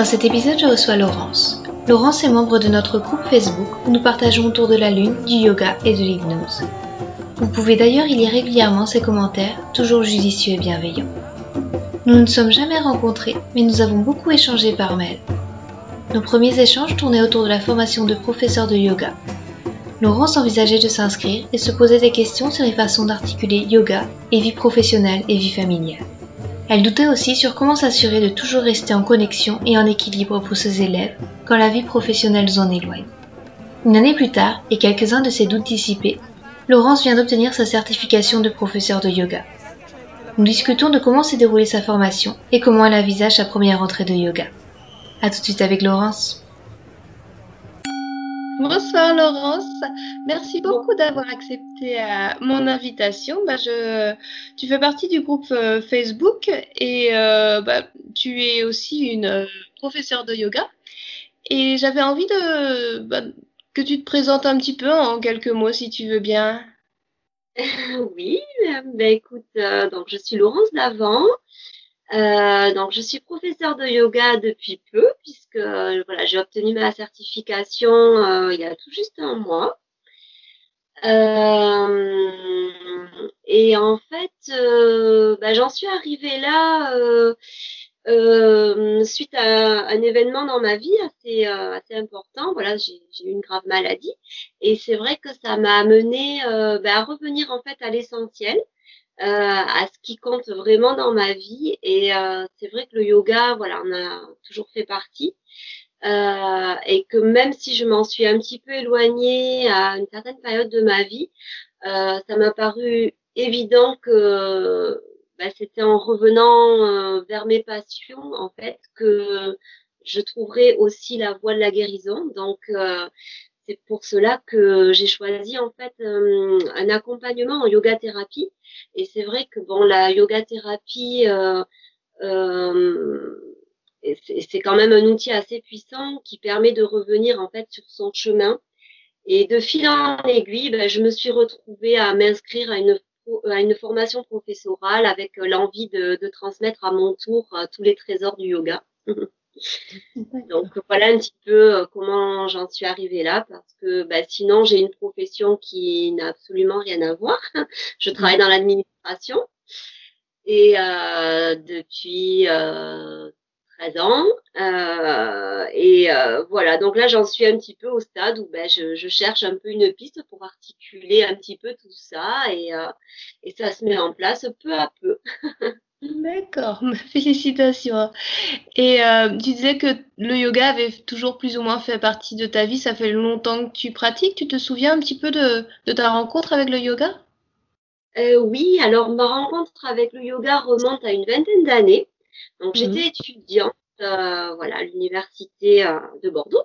Dans cet épisode, je reçois Laurence. Laurence est membre de notre groupe Facebook où nous partageons autour de la lune, du yoga et de l'hypnose. Vous pouvez d'ailleurs y lire régulièrement ses commentaires, toujours judicieux et bienveillants. Nous ne sommes jamais rencontrés, mais nous avons beaucoup échangé par mail. Nos premiers échanges tournaient autour de la formation de professeur de yoga. Laurence envisageait de s'inscrire et se posait des questions sur les façons d'articuler yoga et vie professionnelle et vie familiale. Elle doutait aussi sur comment s'assurer de toujours rester en connexion et en équilibre pour ses élèves quand la vie professionnelle en éloigne. Une année plus tard, et quelques-uns de ses doutes dissipés, Laurence vient d'obtenir sa certification de professeur de yoga. Nous discutons de comment s'est déroulée sa formation et comment elle envisage sa première rentrée de yoga. A tout de suite avec Laurence. Bonsoir Laurence, merci beaucoup d'avoir accepté euh, mon invitation. Bah, je, tu fais partie du groupe euh, Facebook et euh, bah, tu es aussi une professeure de yoga. Et j'avais envie de bah, que tu te présentes un petit peu en quelques mots si tu veux bien. Oui, écoute, donc je suis Laurence Davant. Euh, donc, je suis professeure de yoga depuis peu, puisque voilà, j'ai obtenu ma certification euh, il y a tout juste un mois. Euh, et en fait, euh, bah, j'en suis arrivée là euh, suite à un événement dans ma vie assez, assez important. Voilà, j'ai eu une grave maladie, et c'est vrai que ça m'a amené bah, à revenir en fait à l'essentiel. Euh, à ce qui compte vraiment dans ma vie. Et euh, c'est vrai que le yoga, voilà, on a toujours fait partie. Euh, et que même si je m'en suis un petit peu éloignée à une certaine période de ma vie, ça m'a paru évident que bah, c'était en revenant vers mes passions en fait que je trouverais aussi la voie de la guérison. Donc c'est pour cela que j'ai choisi en fait un accompagnement en yoga thérapie et c'est vrai que la yoga thérapie, euh, euh, c'est quand même un outil assez puissant qui permet de revenir en fait sur son chemin. Et de fil en aiguille, ben, je me suis retrouvée à m'inscrire à une formation professorale avec l'envie de, transmettre à mon tour euh, tous les trésors du yoga. Donc voilà un petit peu euh, comment j'en suis arrivée là parce que bah, sinon j'ai une profession qui n'a absolument rien à voir. Je travaille dans l'administration et euh, depuis euh, 13 ans euh, et euh, voilà donc là j'en suis un petit peu au stade où ben, je, cherche un peu une piste pour articuler un petit peu tout ça et, et ça se met en place peu à peu. D'accord, félicitations. Et euh, tu disais que le yoga avait toujours plus ou moins fait partie de ta vie. Ça fait longtemps que tu pratiques. Tu te souviens un petit peu de, de ta rencontre avec le yoga? Euh, Oui, alors ma rencontre avec le yoga remonte à une vingtaine d'années. Donc mmh. j'étais étudiante euh, voilà, à l'université de Bordeaux.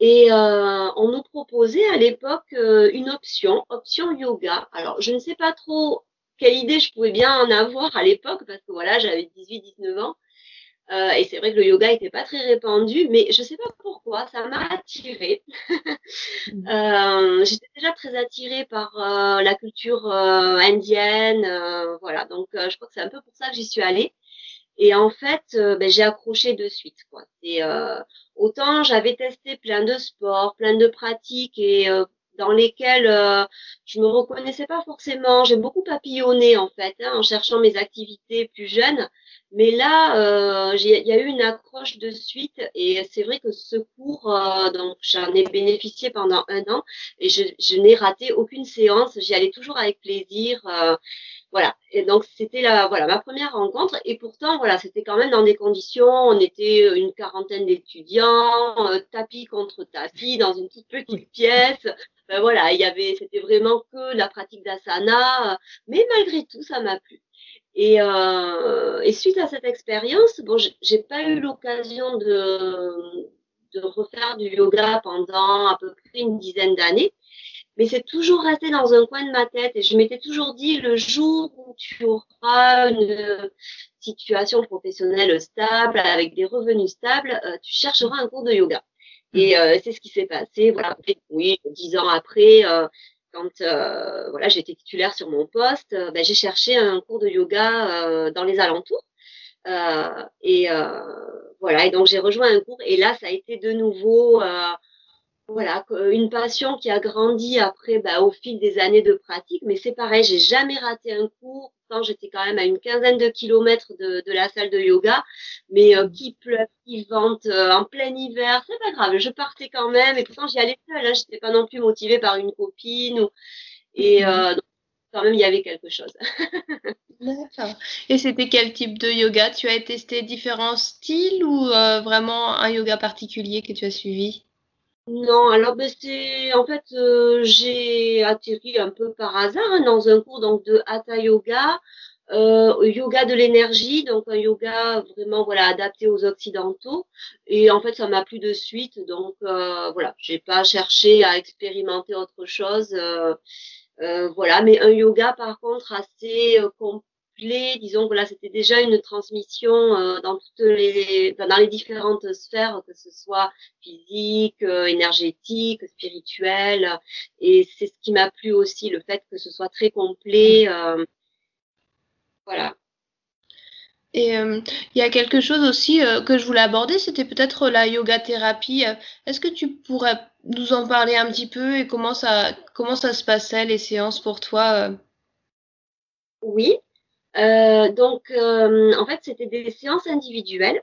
Et euh, on nous proposait à l'époque euh, une option, option yoga. Alors je ne sais pas trop quelle idée je pouvais bien en avoir à l'époque, parce que voilà, j'avais 18-19 ans. Euh, et c'est vrai que le yoga n'était pas très répandu, mais je ne sais pas pourquoi, ça m'a attirée. Mmh. euh, J'étais déjà très attirée par euh, la culture euh, indienne, euh, voilà. Donc, je crois que c'est un peu pour ça que j'y suis allée. Et en fait, ben, j'ai accroché de suite. Quoi. Et, autant j'avais testé plein de sports, plein de pratiques, et dans lesquelles euh, je me reconnaissais pas forcément. J'ai beaucoup papillonné en fait, hein, en cherchant mes activités plus jeunes. Mais là, euh, il y a eu une accroche de suite et c'est vrai que ce cours, euh, donc j'en ai bénéficié pendant un an et je, je n'ai raté aucune séance. J'y allais toujours avec plaisir. Euh, voilà. Et donc c'était la voilà ma première rencontre et pourtant voilà c'était quand même dans des conditions on était une quarantaine d'étudiants euh, tapis contre tapis dans une toute petite pièce ben voilà il y avait c'était vraiment que la pratique d'asana mais malgré tout ça m'a plu Et, euh, et suite à cette expérience, bon, j'ai pas eu l'occasion de, de refaire du yoga pendant à peu près une dizaine d'années, mais c'est toujours resté dans un coin de ma tête et je m'étais toujours dit le jour où tu auras une situation professionnelle stable avec des revenus stables, euh, tu chercheras un cours de yoga. Et euh, c'est ce qui s'est passé. Voilà, oui, dix ans après, euh, quand euh, voilà, j'étais titulaire sur mon poste, euh, ben, j'ai cherché un cours de yoga euh, dans les alentours. et voilà, et donc j'ai rejoint un cours. Et là, ça a été de nouveau voilà, une passion qui a grandi après, bah, au fil des années de pratique. Mais c'est pareil, j'ai jamais raté un cours. Quand j'étais quand même à une quinzaine de kilomètres de, de la salle de yoga, mais euh, qui pleuve, qui vente euh, en plein hiver, c'est pas grave. Je partais quand même. Et pourtant, j'y allais seule. Hein, j'étais pas non plus motivée par une copine. Ou... Et euh, donc, quand même, il y avait quelque chose. D'accord. Et c'était quel type de yoga? Tu as testé différents styles ou euh, vraiment un yoga particulier que tu as suivi? Non, alors ben c'est en fait euh, j'ai atterri un peu par hasard hein, dans un cours donc de hatha yoga, euh, yoga de l'énergie, donc un yoga vraiment voilà adapté aux occidentaux. Et en fait ça m'a plu de suite, donc euh, voilà, j'ai pas cherché à expérimenter autre chose. Euh, voilà, mais un yoga par contre assez disons que là c'était déjà une transmission euh, dans toutes les dans les différentes sphères, que ce soit physique, euh, énergétique, spirituelle, et c'est ce qui m'a plu aussi, le fait que ce soit très complet. Euh, voilà. Et il y a quelque chose aussi que je voulais aborder, c'était peut-être la yoga thérapie. Est-ce que tu pourrais nous en parler un petit peu et comment ça comment ça se passait les séances pour toi Oui, euh, donc, euh, en fait, c'était des séances individuelles.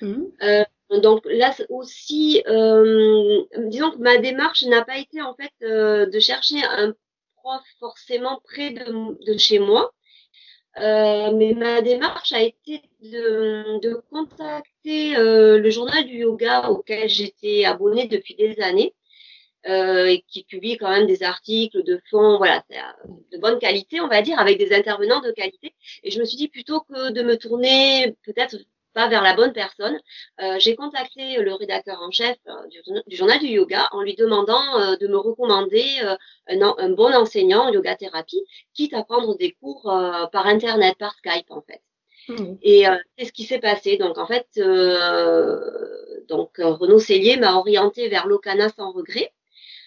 Mmh. Euh, donc là aussi, disons que ma démarche n'a pas été en fait de chercher un prof forcément près de, de chez moi, mais ma démarche a été de, de contacter le journal du yoga auquel j'étais abonnée depuis des années euh, et qui publie quand même des articles de fond, voilà, euh, de bonne qualité, on va dire, avec des intervenants de qualité. Et je me suis dit plutôt que de me tourner peut-être pas vers la bonne personne, euh, j'ai contacté le rédacteur en chef euh, du, du, journal du yoga en lui demandant euh, de me recommander un, un, bon enseignant en yoga thérapie, quitte à prendre des cours par internet, par Skype en fait. Mmh. Et c'est ce qui s'est passé. Donc en fait, donc Renaud Cellier m'a orienté vers l'Okana sans regret.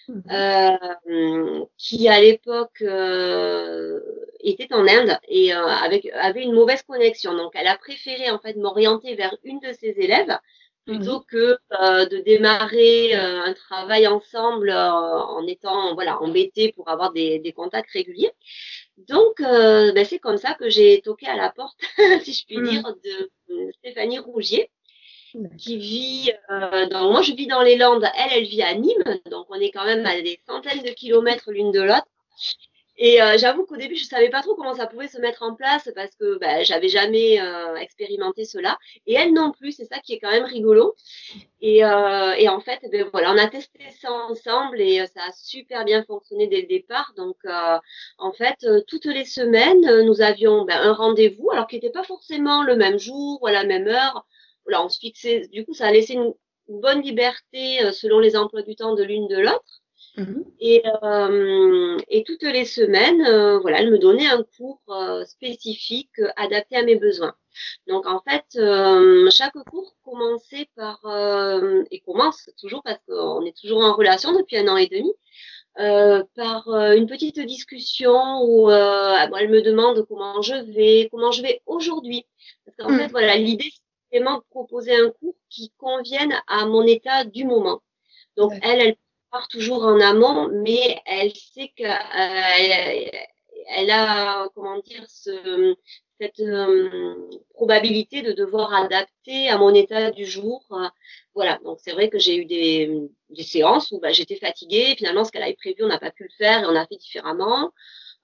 Mhm. Euh, qui à l'époque euh, était en Inde et euh, avec avait une mauvaise connexion. Donc, elle a préféré en fait m'orienter vers une de ses élèves plutôt mhm. que euh, de démarrer euh, un travail ensemble en étant voilà embêté pour avoir des, des contacts réguliers. Donc, ben, c'est comme ça que j'ai toqué à la porte, si je puis mhm. dire, de Stéphanie Rougier qui vit euh, dans, moi je vis dans les Landes, elle, elle vit à Nîmes, donc on est quand même à des centaines de kilomètres l'une de l'autre. Et euh, j'avoue qu'au début, je savais pas trop comment ça pouvait se mettre en place parce que bah, j'avais jamais euh, expérimenté cela. Et elle non plus, c'est ça qui est quand même rigolo. Et, euh, en fait, ben, voilà, on a testé ça ensemble et ça a super bien fonctionné dès le départ. Donc, en fait, toutes les semaines, nous avions ben, un rendez-vous, alors qui n'était pas forcément le même jour ou à la même heure voilà, on se fixait, du coup, ça a laissé une, bonne liberté euh, selon les emplois du temps de l'une de l'autre. Mhm. Et, euh, et, toutes les semaines, euh, voilà, elle me donnait un cours spécifique adapté à mes besoins. Donc en fait, chaque cours commençait par et commence toujours parce qu'on est toujours en relation depuis un an et demi. par une petite discussion où elle me demande comment je vais, comment je vais aujourd'hui. Parce qu'en mhm. fait, voilà, l'idée vraiment proposer un cours qui convienne à mon état du moment. Donc elle, elle part toujours en amont, mais elle sait que euh, elle, a comment dire ce, cette euh, probabilité de devoir adapter à mon état du jour. voilà, donc c'est vrai que j'ai eu des, des séances où bah, j'étais fatiguée. Finalement, ce qu'elle avait prévu, on n'a pas pu le faire et on a fait différemment.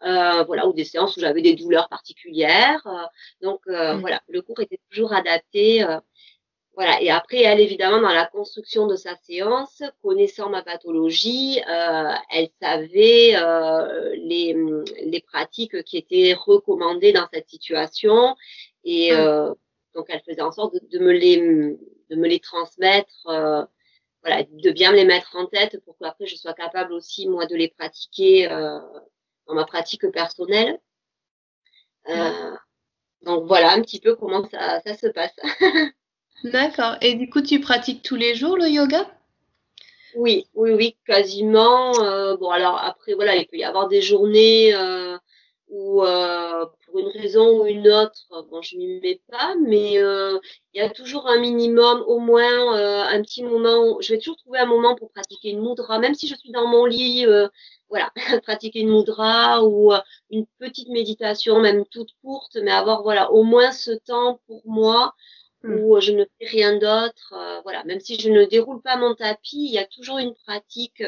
Euh, voilà, ou des séances où j'avais des douleurs particulières. Euh, donc euh, mm. voilà, le cours était toujours adapté. voilà. Et après, elle, évidemment, dans la construction de sa séance, connaissant ma pathologie, euh, elle savait euh, les, les pratiques qui étaient recommandées dans cette situation. Et mmh. euh, donc, elle faisait en sorte de, de, me, les, de me les transmettre, euh, voilà, de bien me les mettre en tête pour qu'après, je sois capable aussi, moi, de les pratiquer euh, dans ma pratique personnelle. Mmh. donc, voilà un petit peu comment ça, ça se passe. D'accord. Et du coup, tu pratiques tous les jours le yoga? Oui, oui, oui, quasiment. Euh, bon, alors après, voilà, il peut y avoir des journées euh, où, euh, pour une raison ou une autre, bon, je m'y mets pas, mais euh, il y a toujours un minimum, au moins euh, un petit moment. je vais toujours trouver un moment pour pratiquer une mudra, même si je suis dans mon lit. Euh, voilà, pratiquer une mudra ou une petite méditation, même toute courte, mais avoir voilà au moins ce temps pour moi Hmm. où je ne fais rien d'autre. Voilà, même si je ne déroule pas mon tapis, il y a toujours une pratique.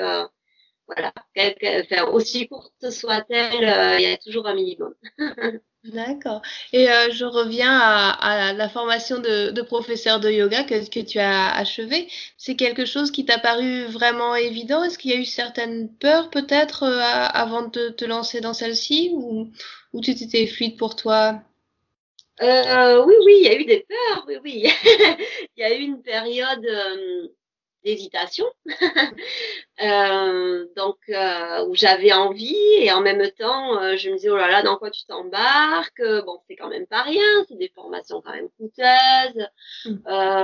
Voilà, enfin, aussi courte soit-elle, il y a toujours un minimum. D'accord. Et euh, je reviens à, la formation de, professeur de yoga que, tu as achevé. C'est quelque chose qui t'a paru vraiment évident? Est-ce qu'il y a eu certaines peurs peut-être euh, avant de te lancer dans celle-ci? Ou, tout était fluide pour toi? Euh, oui, oui, il y a eu des peurs, oui, oui. il y a eu une période d'hésitation, euh, donc euh, où j'avais envie et en même temps, euh, je me disais oh là là, dans quoi tu t'embarques? Bon, c'est quand même pas rien, c'est des formations quand même coûteuses, mmh.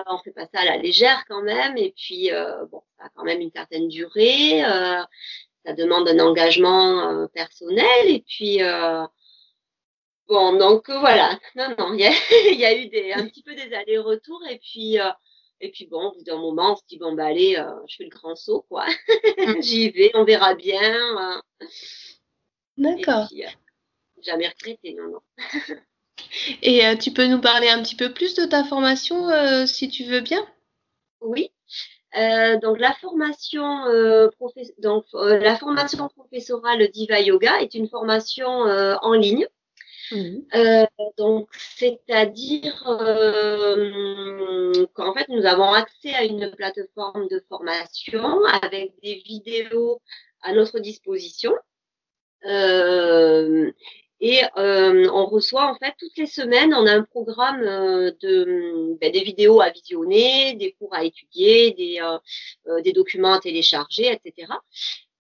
on fait pas ça à la légère quand même, et puis bon, ça a quand même une certaine durée, ça demande un engagement personnel, et puis Bon, donc voilà. Non, non, il y a, y a, eu des, un petit peu des allers-retours et puis et puis bon, au bout d'un moment, on se dit bon bah allez, euh, je fais le grand saut quoi. Mm. J'y vais, on verra bien. D'accord. jamais regretté, non, non. et tu peux nous parler un petit peu plus de ta formation si tu veux bien? Oui. donc la formation donc la formation professorale Diva Yoga est une formation en ligne Mmh. Euh, donc, c'est-à-dire euh, qu'en fait, nous avons accès à une plateforme de formation avec des vidéos à notre disposition. Euh, et euh, on reçoit en fait toutes les semaines, on a un programme euh, de ben, des vidéos à visionner, des cours à étudier, des, euh, des documents à télécharger, etc.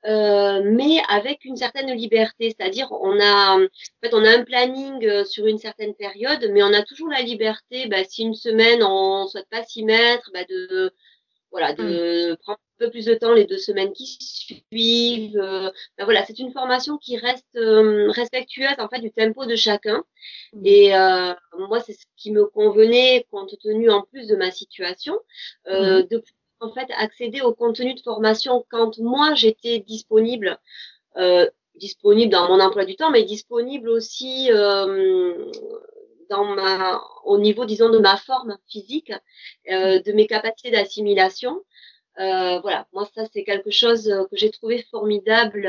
Euh, mais avec une certaine liberté, c'est-à-dire on a en fait on a un planning euh, sur une certaine période, mais on a toujours la liberté, bah, si une semaine on souhaite pas s'y mettre, bah, de voilà de mmh. prendre un peu plus de temps les deux semaines qui suivent. Euh, bah, voilà, c'est une formation qui reste respectueuse en fait du tempo de chacun. Mmh. Et moi c'est ce qui me convenait compte tenu en plus de ma situation mmh. de en fait accéder au contenu de formation quand moi j'étais disponible, euh, disponible dans mon emploi du temps, mais disponible aussi euh, dans ma, au niveau disons de ma forme physique, euh, de mes capacités d'assimilation. Euh, voilà, moi ça c'est quelque chose que j'ai trouvé formidable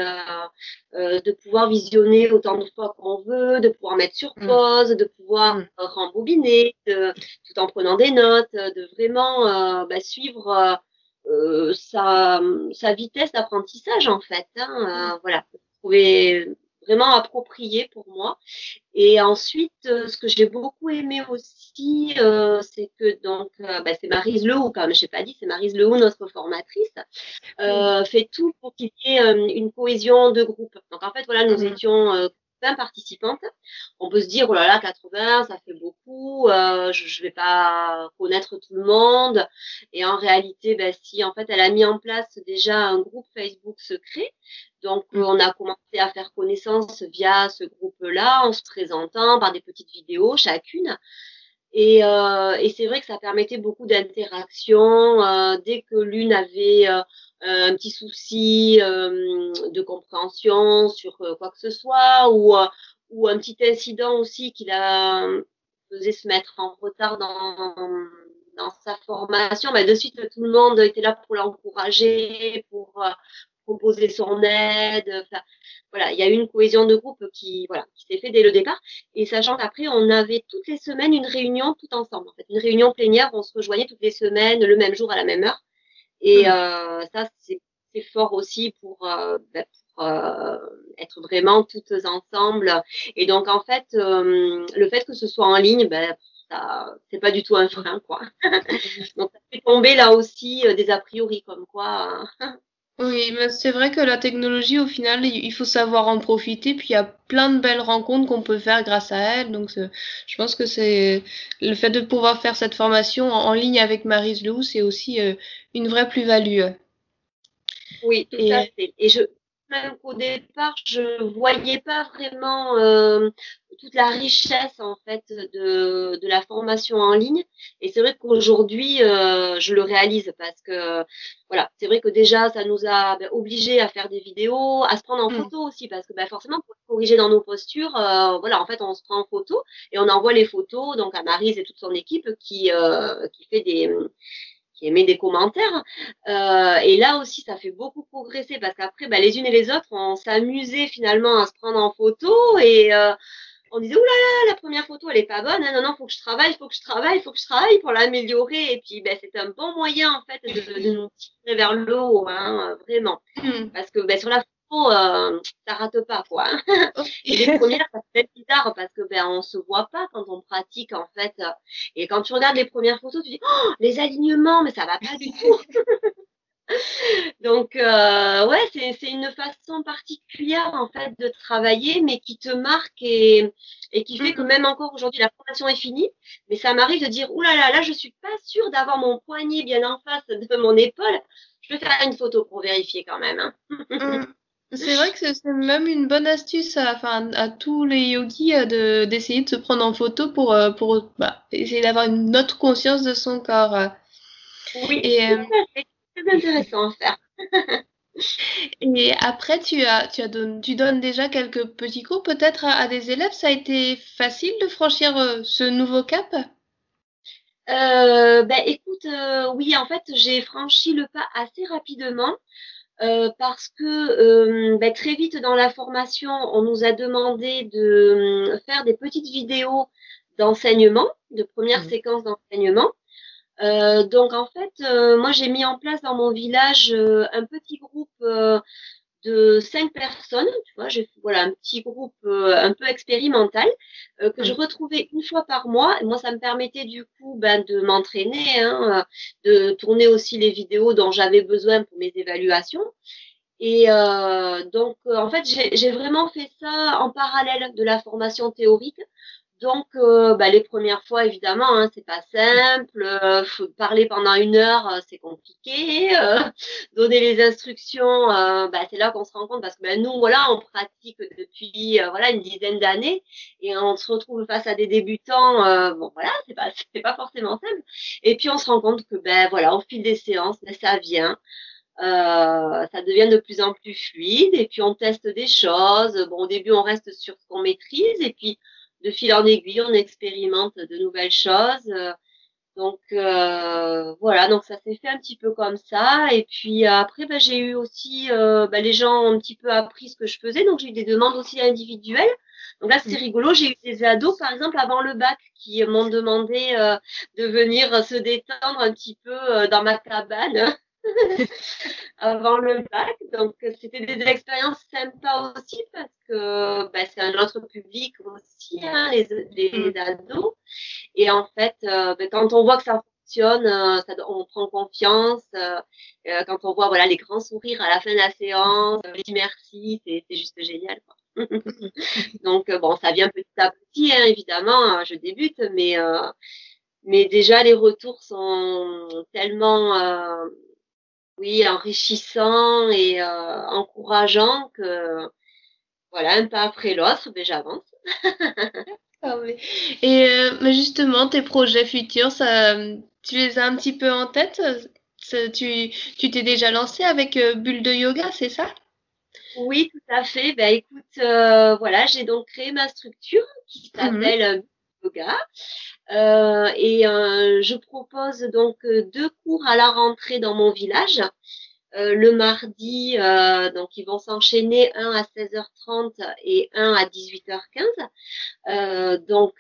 euh, de pouvoir visionner autant de fois qu'on veut, de pouvoir mettre sur mm. pause, de pouvoir mm. rembobiner, de, tout en prenant des notes, de vraiment euh, bah, suivre euh, sa, sa, vitesse d'apprentissage en fait. Hein, voilà, trouver vraiment approprié pour moi. Et ensuite, euh, ce que j'ai beaucoup aimé aussi, euh, c'est que donc, euh, bah, c'est Marise Lehou, comme je n'ai pas dit, c'est Marise Lehou, notre formatrice, euh, fait tout pour qu'il y ait une cohésion de groupe. Donc en fait, voilà, nous mmh. étions 20 participantes. On peut se dire, oh là là, 80, ça fait beaucoup, euh, je ne vais pas connaître tout le monde. Et en réalité, ben, si en fait, elle a mis en place déjà un groupe Facebook secret, donc mm. on a commencé à faire connaissance via ce groupe-là, en se présentant par des petites vidéos chacune. Et, euh, et c'est vrai que ça permettait beaucoup d'interaction. Euh, dès que l'une avait euh, un petit souci euh, de compréhension sur euh, quoi que ce soit, ou, ou un petit incident aussi qui la faisait se mettre en retard dans, dans sa formation, bah, de suite tout le monde était là pour l'encourager, pour, proposer son aide. Enfin, voilà, il y a eu une cohésion de groupe qui, voilà, qui s'est fait dès le départ. Et sachant qu'après, on avait toutes les semaines une réunion tout ensemble. En fait, une réunion plénière, on se rejoignait toutes les semaines, le même jour à la même heure. Et mmh. euh, ça, c'est fort aussi pour, euh, ben, pour euh, être vraiment toutes ensemble. Et donc, en fait, euh, le fait que ce soit en ligne, ben, c'est pas du tout un frein, quoi. donc, ça fait tomber là aussi des a priori, comme quoi. Oui, mais c'est vrai que la technologie, au final, il faut savoir en profiter. Puis il y a plein de belles rencontres qu'on peut faire grâce à elle. Donc, je pense que c'est le fait de pouvoir faire cette formation en, ligne avec Marise Lou, c'est aussi euh, une vraie plus-value. Oui, tout à fait. Et je, même qu'au départ, je voyais pas vraiment euh, toute la richesse en fait de, de la formation en ligne. Et c'est vrai qu'aujourd'hui, euh, je le réalise parce que voilà, c'est vrai que déjà, ça nous a ben, obligés à faire des vidéos, à se prendre en mm. photo aussi, parce que ben, forcément, pour corriger dans nos postures, euh, voilà, en fait, on se prend en photo et on envoie les photos donc à Marise et toute son équipe qui qui fait des qui émet des commentaires. Euh, et là aussi, ça fait beaucoup progresser parce qu'après, bah, les unes et les autres, on s'amusait finalement à se prendre en photo et euh, on disait, oulala, là là, la première photo, elle est pas bonne. non, non, faut que je travaille, faut que je travaille, faut que je travaille pour l'améliorer. Et puis, ben, c'est un bon moyen, en fait, de, de nous tirer vers le haut, hein, vraiment. Hmm. Parce que ben, sur la euh, ça rate pas quoi. et les premières, ça fait bizarre parce que ben on se voit pas quand on pratique en fait. Et quand tu regardes les premières photos, tu dis oh les alignements, mais ça va pas du tout. Donc euh, ouais, c'est une façon particulière en fait de travailler, mais qui te marque et, et qui fait que mm-hmm. même encore aujourd'hui la formation est finie, mais ça m'arrive de dire oulala là, là là je suis pas sûre d'avoir mon poignet bien en face de mon épaule. Je vais faire une photo pour vérifier quand même. Hein. C'est vrai que c'est même une bonne astuce à, enfin, à tous les yogis euh, de, d'essayer de se prendre en photo pour, euh, pour bah, essayer d'avoir une autre conscience de son corps. Oui, euh, c'est très intéressant à faire. Et après, tu, as, tu, as tu donnes déjà quelques petits cours peut-être à, des élèves? Ça a été facile de franchir ce nouveau cap? Euh, ben, écoute, oui, en fait, j'ai franchi le pas assez rapidement. Euh, parce que euh, ben, très vite dans la formation, on nous a demandé de euh, faire des petites vidéos d'enseignement, de première mmh. séquence d'enseignement. donc en fait, moi j'ai mis en place dans mon village un petit groupe de cinq personnes, tu vois, j'ai voilà un petit groupe euh, un peu expérimental euh, que je retrouvais une fois par mois. Et moi, ça me permettait du coup ben, de m'entraîner, hein, de tourner aussi les vidéos dont j'avais besoin pour mes évaluations. Et euh, donc, en fait, j'ai vraiment fait ça en parallèle de la formation théorique donc, euh, bah, les premières fois, évidemment, hein, c'est pas simple. Euh, parler pendant une heure, euh, c'est compliqué. Donner les instructions, bah, c'est là qu'on se rend compte parce que bah, nous, voilà, on pratique depuis voilà une dizaine d'années et on se retrouve face à des débutants. bon, voilà, c'est pas c'est pas forcément simple. Et puis on se rend compte que ben voilà, au fil des séances, ben, ça vient. Ça devient de plus en plus fluide et puis on teste des choses. Bon, au début, on reste sur ce qu'on maîtrise et puis de fil en aiguille, on expérimente de nouvelles choses. Donc euh, voilà, donc ça s'est fait un petit peu comme ça. Et puis après, bah, j'ai eu aussi, euh, bah, les gens ont un petit peu appris ce que je faisais, donc j'ai eu des demandes aussi individuelles. Donc là, c'est mmh. rigolo. J'ai eu des ados, par exemple, avant le bac, qui m'ont demandé euh, de venir se détendre un petit peu dans ma cabane. avant le bac. Donc, c'était des expériences sympas aussi parce que bah, c'est un autre public aussi, hein, les, les, mm. ados. Et en fait, euh, bah, quand on voit que ça fonctionne, euh, ça, on prend confiance. Euh, quand on voit voilà les grands sourires à la fin de la séance, les merci, c'est juste génial. Donc bon, ça vient petit à petit, hein, évidemment. Hein, je débute, mais mais déjà les retours sont tellement oui, enrichissant et euh, encourageant que voilà, un pas après l'autre, ben j'avance. ah. Et euh, mais justement, tes projets futurs, ça, tu les as un petit peu en tête? Tu tu t'es déjà lancé avec euh, Bulle de Yoga, c'est ça? Oui, tout à fait. Ben écoute, voilà, j'ai donc créé ma structure qui mmh s'appelle Euh, et euh, je propose donc euh, deux cours à la rentrée dans mon village. le mardi, donc ils vont s'enchaîner un à 16h30 et un à 18h15. donc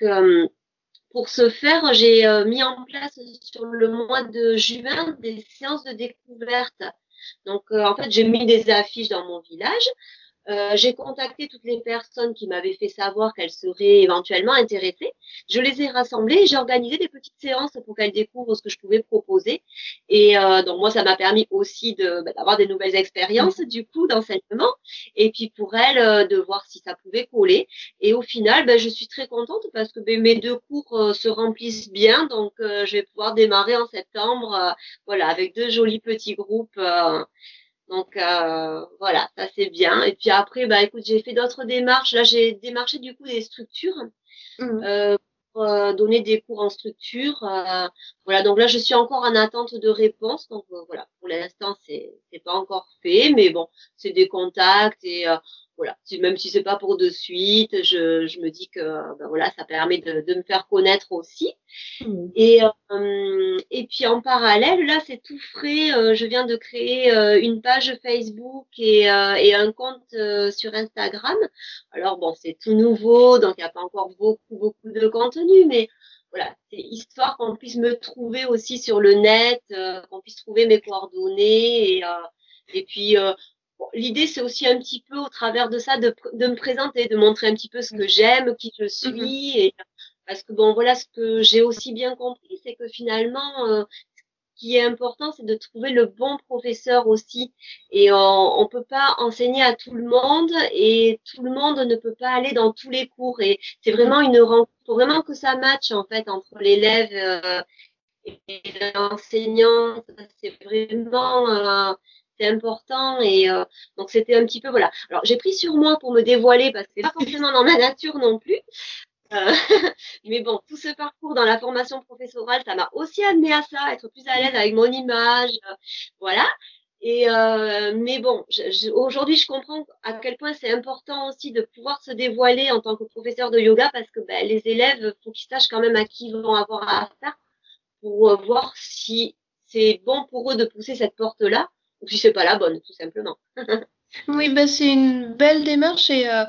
pour ce faire, j'ai mis en place sur le mois de juin des séances de découverte. Donc en fait, j'ai mis des affiches dans mon village euh, j'ai contacté toutes les personnes qui m'avaient fait savoir qu'elles seraient éventuellement intéressées. Je les ai rassemblées et j'ai organisé des petites séances pour qu'elles découvrent ce que je pouvais proposer. Et euh, donc moi, ça m'a permis aussi de bah, d'avoir des nouvelles expériences du coup d'enseignement et puis pour elles euh, de voir si ça pouvait coller. Et au final, ben, je suis très contente parce que ben, mes deux cours se remplissent bien, donc je vais pouvoir démarrer en septembre, voilà, avec deux jolis petits groupes. Donc euh, voilà, ça c'est bien. Et puis après, bah écoute, j'ai fait d'autres démarches. Là, j'ai démarché du coup des structures mmh. euh, pour euh, donner des cours en structure. voilà, donc là, je suis encore en attente de réponse. Donc voilà, pour l'instant, c'est c'est pas encore fait, mais bon, c'est des contacts et voilà, même si c'est pas pour de suite, je, je me dis que ben voilà, ça permet de, de me faire connaître aussi. Mmh. Et euh, et puis en parallèle, là c'est tout frais. Euh, je viens de créer euh, une page Facebook et, et un compte sur Instagram. Alors bon, c'est tout nouveau, donc il n'y a pas encore beaucoup beaucoup de contenu, mais voilà, c'est histoire qu'on puisse me trouver aussi sur le net, qu'on puisse trouver mes coordonnées et et puis l'idée, c'est aussi un petit peu au travers de ça de, de, me présenter, de montrer un petit peu ce que j'aime, qui je suis. Mm-hmm. Et, parce que bon, voilà, ce que j'ai aussi bien compris, c'est que finalement, euh, ce qui est important, c'est de trouver le bon professeur aussi. Et on, on peut pas enseigner à tout le monde et tout le monde ne peut pas aller dans tous les cours. Et c'est vraiment une rencontre, faut vraiment que ça matche en fait entre l'élève euh, et l'enseignant. C'est vraiment euh, c'est important et euh, donc c'était un petit peu voilà. Alors j'ai pris sur moi pour me dévoiler parce que c'est pas forcément dans ma nature non plus. Euh, mais bon, tout ce parcours dans la formation professorale, ça m'a aussi amené à ça, être plus à l'aise avec mon image, euh, voilà. Et mais bon, aujourd'hui, je comprends à quel point c'est important aussi de pouvoir se dévoiler en tant que professeur de yoga parce que ben, les élèves, faut qu'ils sachent quand même à qui ils vont avoir affaire pour voir si c'est bon pour eux de pousser cette porte-là ou si c'est pas la bonne, tout simplement. oui, bah, c'est une belle démarche et euh,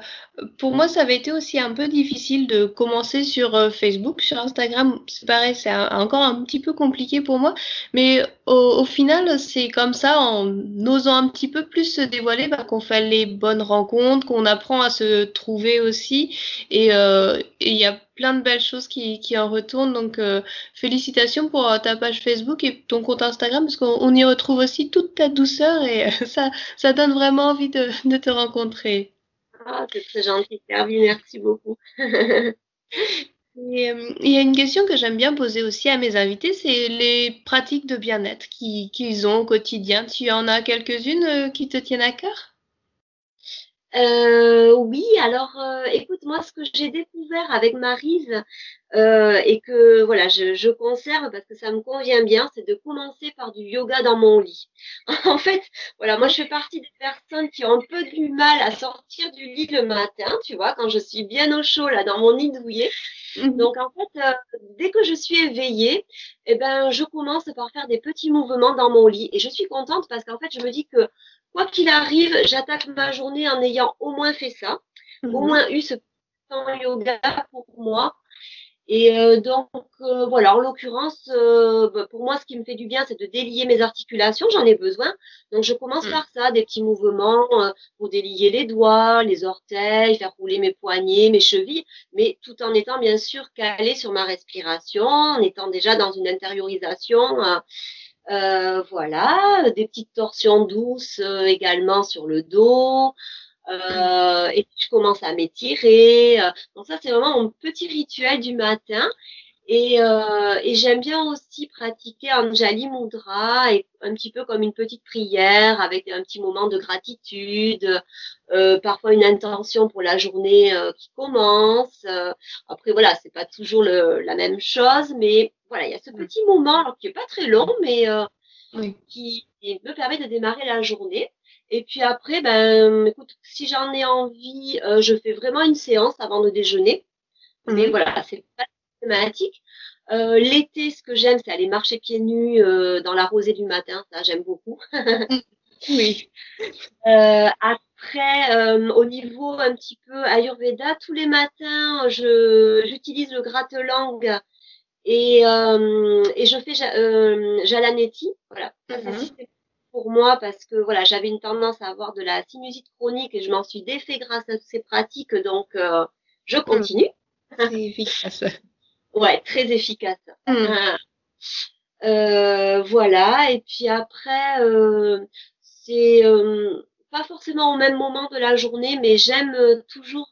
pour moi, ça avait été aussi un peu difficile de commencer sur euh, Facebook, sur Instagram, c'est pareil, c'est encore un petit peu compliqué pour moi, mais au, final, c'est comme ça, en osant un petit peu plus se dévoiler, bah, qu'on fait les bonnes rencontres, qu'on apprend à se trouver aussi, et euh, il y a plein de belles choses qui, qui en retournent. Donc, euh, félicitations pour ta page Facebook et ton compte Instagram, parce qu'on y retrouve aussi toute ta douceur et ça, ça donne vraiment envie de, de te rencontrer. Ah, c'est très gentil, merci beaucoup. Euh, il y a une question que j'aime bien poser aussi à mes invités, c'est les pratiques de bien-être qu'ils ont au quotidien. Tu en as quelques-unes euh, qui te tiennent à cœur? Euh, oui, alors euh, écoute, moi ce que j'ai découvert avec Marise euh, et que voilà, je, je, conserve parce que ça me convient bien, c'est de commencer par du yoga dans mon lit. en fait, voilà, moi je fais partie des personnes qui ont un peu du mal à sortir du lit le matin, tu vois, quand je suis bien au chaud là dans mon nid douillet. Mhm. Donc en fait, euh, dès que je suis éveillée, eh ben je commence par faire des petits mouvements dans mon lit et je suis contente parce qu'en fait je me dis que quoi qu'il arrive, j'attaque ma journée en ayant au moins fait ça, au mhm. moins eu ce temps yoga pour moi. Et euh, donc euh, voilà, en l'occurrence, euh, bah, pour moi, ce qui me fait du bien, c'est de délier mes articulations. J'en ai besoin, donc je commence mhm. par ça, des petits mouvements pour délier les doigts, les orteils, faire rouler mes poignets, mes chevilles, mais tout en étant bien sûr calé sur ma respiration, en étant déjà dans une intériorisation. Euh, voilà, des petites torsions douces euh, également sur le dos. Euh, et puis je commence à m'étirer. Donc ça, c'est vraiment mon petit rituel du matin. Et, euh, et j'aime bien aussi pratiquer Anjali Mudra, et un petit peu comme une petite prière avec un petit moment de gratitude, euh, parfois une intention pour la journée euh, qui commence. Après voilà, c'est pas toujours le, la même chose, mais voilà, il y a ce petit moment alors, qui est pas très long, mais qui me permet de démarrer la journée. Et puis après, ben, écoute, si j'en ai envie, je fais vraiment une séance avant de déjeuner. Mais voilà, c'est pas thématique. Euh, L'été, ce que j'aime, c'est aller marcher pieds nus euh, dans la rosée du matin. Ça, j'aime beaucoup. Oui. Euh, après, au niveau un petit peu Ayurveda, tous les matins, je j'utilise le gratte-langue et, et je fais euh, Jalaneti. Voilà. Mhm. c'est pour moi parce que voilà, j'avais une tendance à avoir de la sinusite chronique et je m'en suis défait grâce à ces pratiques. Donc, je continue. C'est efficace. Ouais, très efficace. Mm. Ah. Euh, voilà, et puis après, euh, c'est euh, pas forcément au même moment de la journée, mais j'aime toujours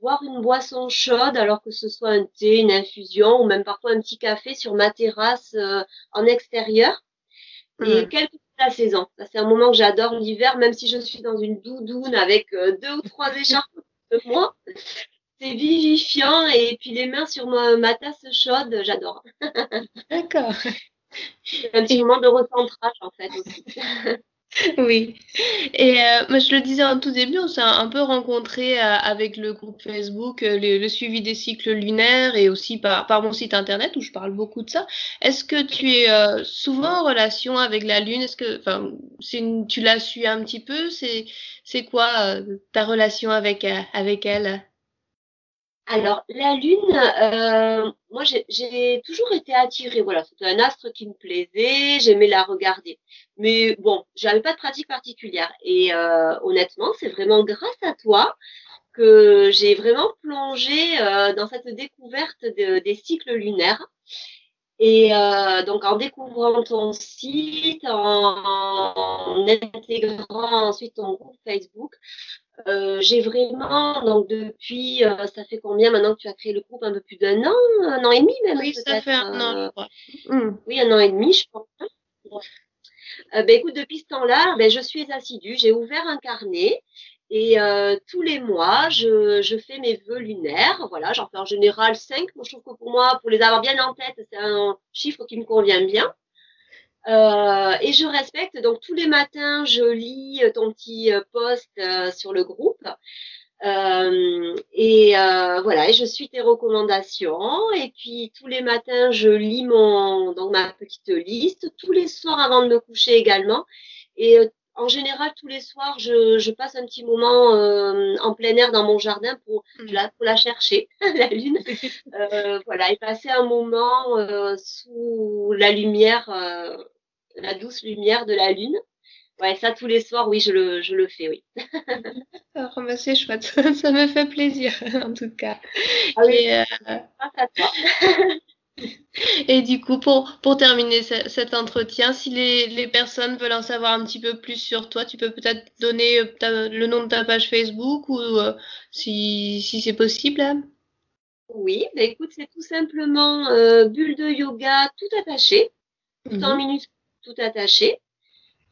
boire une boisson chaude, alors que ce soit un thé, une infusion, ou même parfois un petit café sur ma terrasse en extérieur. Et Mm. quelle que soit la saison. Ça, c'est un moment que j'adore l'hiver, même si je suis dans une doudoune avec deux ou trois écharpes de moi. C'est vivifiant et puis les mains sur ma, ma tasse chaude, j'adore. D'accord. Un petit moment de recentrage en fait aussi. Oui. Et euh, je le disais en tout début, on s'est un, peu rencontrés euh, avec le groupe Facebook, euh, le, le suivi des cycles lunaires et aussi par, par mon site internet où je parle beaucoup de ça. Est-ce que tu es souvent en relation avec la Lune? Est-ce que, une- tu la suis un petit peu? C'est, quoi ta relation avec, avec elle? Alors la Lune, euh, moi j'ai- toujours été attirée. Voilà, c'était un astre qui me plaisait, j'aimais la regarder. Mais bon, j'avais pas de pratique particulière. Et euh, honnêtement, c'est vraiment grâce à toi que j'ai vraiment plongé euh, dans cette découverte de- des cycles lunaires. Et donc en découvrant ton site, en intégrant ensuite ton groupe Facebook, euh, j'ai vraiment, donc depuis, euh, ça fait combien maintenant que tu as créé le groupe? Un peu plus d'un an, un an et demi même Oui, ça fait un an, euh, je crois. Mm. oui, un an et demi, je pense. Euh, ben, écoute, depuis ce temps-là, ben, je suis assidue. J'ai ouvert un carnet et euh, tous les mois, je, je fais mes vœux lunaires. Voilà, j'en fais en général cinq. Moi, je trouve que pour moi, pour les avoir bien en tête, c'est un chiffre qui me convient bien. Euh, et je respecte. Donc tous les matins, je lis ton petit euh, post euh, sur le groupe. Euh, et euh, voilà, et je suis tes recommandations. Et puis tous les matins, je lis mon donc ma petite liste. Tous les soirs avant de me coucher également. Et euh, en général, tous les soirs, je, je passe un petit moment euh, en plein air dans mon jardin pour Mm. la, pour la chercher, la lune. Euh, voilà, et passer un moment euh, sous la lumière, euh, la douce lumière de la lune. Ouais, ça tous les soirs, oui, je le, je le fais, oui. Alors, bah, c'est chouette, ça me fait plaisir en tout cas. Ah oui, Et, euh, grâce à toi. Et du coup, pour, pour terminer ce- cet entretien, si les, les personnes veulent en savoir un petit peu plus sur toi, tu peux peut-être donner euh, ta- le nom de ta page Facebook ou euh, si, si c'est possible. hein. Oui, bah écoute, c'est tout simplement euh, bulle de yoga tout attaché, tout en Mhm. Tout attaché.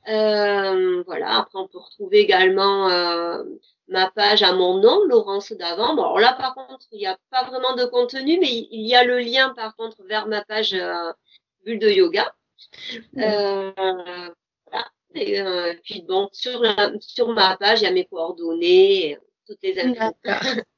Euh, voilà, après on peut retrouver également euh, ma page à mon nom, Laurence Davant. Bon, alors là par contre, il n'y a pas vraiment de contenu, mais il y a le lien par contre vers ma page euh, bulle de yoga. Euh, voilà. Et, puis bon, sur, la, sur ma page, il y a mes coordonnées, toutes les infos.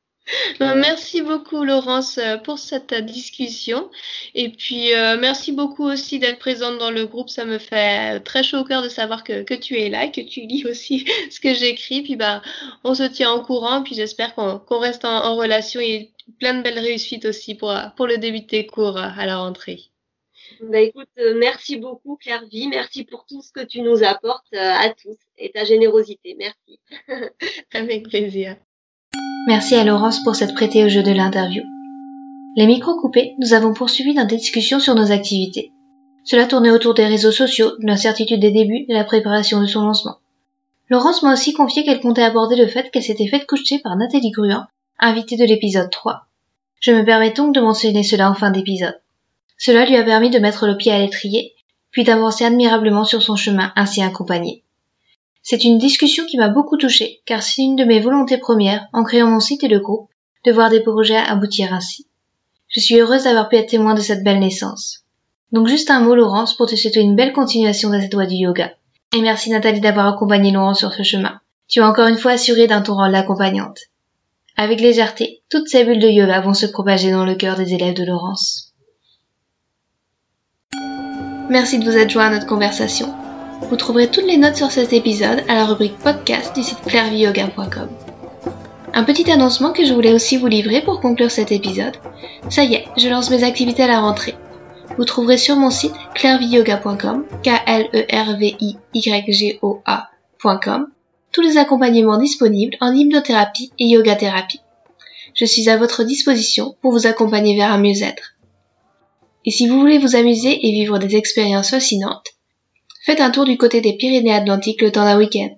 Ben, merci beaucoup Laurence euh, pour cette euh, discussion et puis euh, merci beaucoup aussi d'être présente dans le groupe. Ça me fait euh, très chaud au cœur de savoir que, que tu es là et que tu lis aussi ce que j'écris. Puis bah on se tient au courant puis j'espère qu'on reste en, en relation et plein de belles réussites aussi pour, euh, pour le début de tes cours euh, à la rentrée. Bah, écoute, euh, merci beaucoup Claire Vie, merci pour tout ce que tu nous apportes euh, à tous et ta générosité. Merci. Avec plaisir. Merci à Laurence pour s'être prêtée au jeu de l'interview. Les micros coupés, nous avons poursuivi dans des discussions sur nos activités. Cela tournait autour des réseaux sociaux, de l'incertitude des débuts et de la préparation de son lancement. Laurence m'a aussi confié qu'elle comptait aborder le fait qu'elle s'était faite coacher par Nathalie Gruan, invitée de l'épisode 3. Je me permets donc de mentionner cela en fin d'épisode. Cela lui a permis de mettre le pied à l'étrier, puis d'avancer admirablement sur son chemin ainsi accompagné. C'est une discussion qui m'a beaucoup touchée, car c'est une de mes volontés premières, en créant mon site et le groupe, de voir des projets aboutir ainsi. Je suis heureuse d'avoir pu être témoin de cette belle naissance. Donc juste un mot Laurence pour te souhaiter une belle continuation dans cette voie du yoga. Et merci Nathalie d'avoir accompagné Laurence sur ce chemin. Tu as encore une fois assuré d'un ton rôle d'accompagnante. Avec légèreté, toutes ces bulles de yoga vont se propager dans le cœur des élèves de Laurence. Merci de vous être joints à notre conversation. Vous trouverez toutes les notes sur cet épisode à la rubrique podcast du site clairviyoga.com. Un petit annoncement que je voulais aussi vous livrer pour conclure cet épisode. Ça y est, je lance mes activités à la rentrée. Vous trouverez sur mon site clairviyoga.com, k l e r v i y g o a.com, tous les accompagnements disponibles en hypnothérapie et yoga thérapie. Je suis à votre disposition pour vous accompagner vers un mieux-être. Et si vous voulez vous amuser et vivre des expériences fascinantes, faites un tour du côté des Pyrénées-Atlantiques le temps d'un week-end.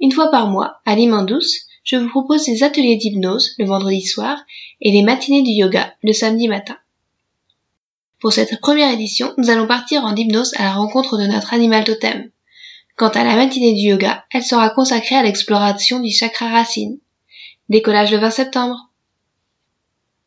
Une fois par mois, à douce, je vous propose des ateliers d'hypnose le vendredi soir et les matinées du yoga le samedi matin. Pour cette première édition, nous allons partir en hypnose à la rencontre de notre animal totem. Quant à la matinée du yoga, elle sera consacrée à l'exploration du chakra racine. Décollage le 20 septembre.